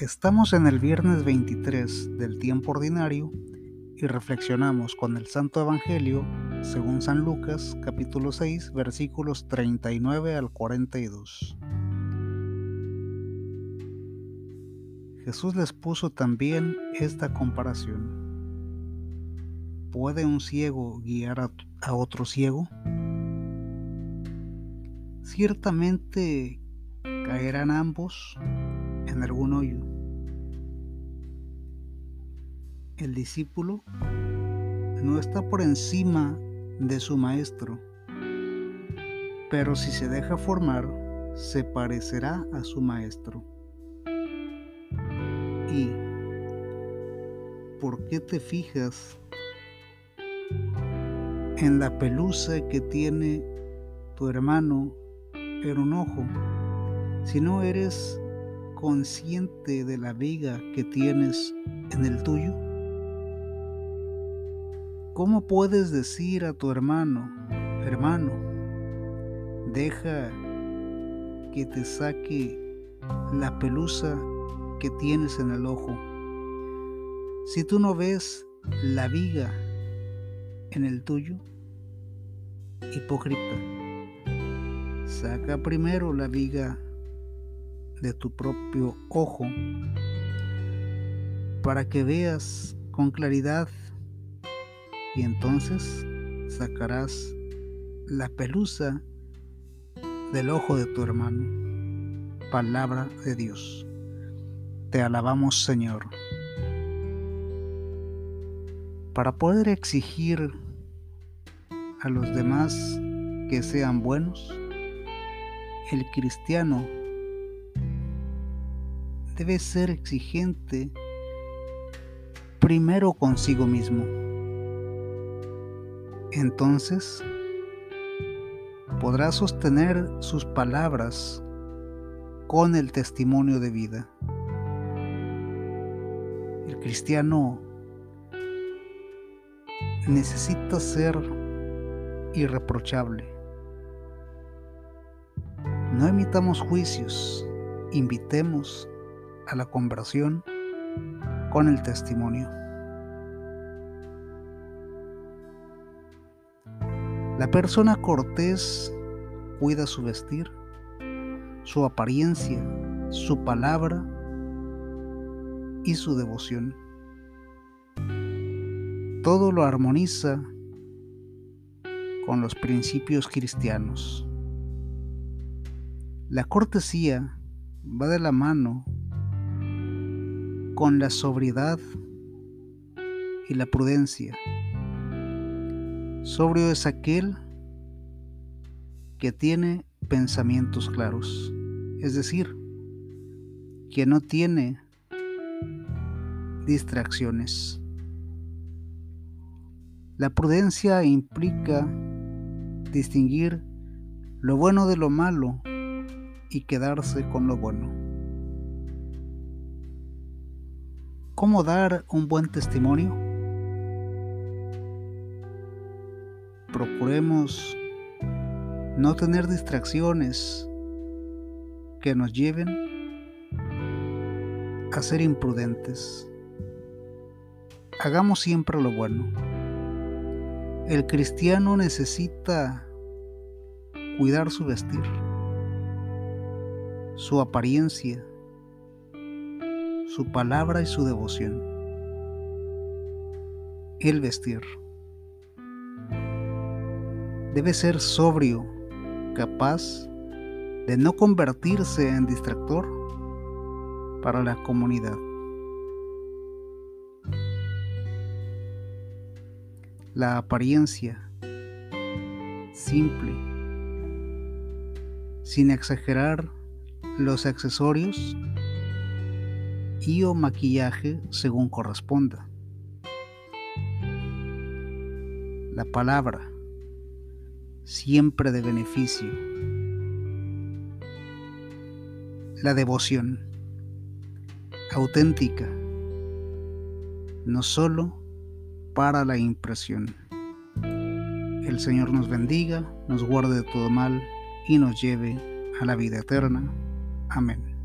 Estamos en el viernes 23 del tiempo ordinario y reflexionamos con el Santo Evangelio según San Lucas capítulo 6 versículos 39 al 42. Jesús les puso también esta comparación. ¿Puede un ciego guiar a, a otro ciego? Ciertamente caerán ambos en algún hoyo. El discípulo no está por encima de su maestro, pero si se deja formar, se parecerá a su maestro. ¿Y por qué te fijas en la pelusa que tiene tu hermano en un ojo si no eres consciente de la viga que tienes en el tuyo? ¿Cómo puedes decir a tu hermano, hermano, deja que te saque la pelusa que tienes en el ojo? Si tú no ves la viga en el tuyo, hipócrita, saca primero la viga de tu propio ojo para que veas con claridad y entonces sacarás la pelusa del ojo de tu hermano. Palabra de Dios. Te alabamos Señor. Para poder exigir a los demás que sean buenos, el cristiano debe ser exigente primero consigo mismo. Entonces podrá sostener sus palabras con el testimonio de vida. El cristiano necesita ser irreprochable. No emitamos juicios, invitemos a la conversión con el testimonio. La persona cortés cuida su vestir, su apariencia, su palabra y su devoción. Todo lo armoniza con los principios cristianos. La cortesía va de la mano con la sobriedad y la prudencia. Sobrio es aquel que tiene pensamientos claros, es decir, que no tiene distracciones. La prudencia implica distinguir lo bueno de lo malo y quedarse con lo bueno. ¿Cómo dar un buen testimonio? Procuremos no tener distracciones que nos lleven a ser imprudentes. Hagamos siempre lo bueno. El cristiano necesita cuidar su vestir, su apariencia, su palabra y su devoción. El vestir. Debe ser sobrio, capaz de no convertirse en distractor para la comunidad. La apariencia simple, sin exagerar los accesorios y o maquillaje según corresponda. La palabra, siempre de beneficio. La devoción, auténtica, no solo para la impresión. El Señor nos bendiga, nos guarde de todo mal y nos lleve a la vida eterna. Amén.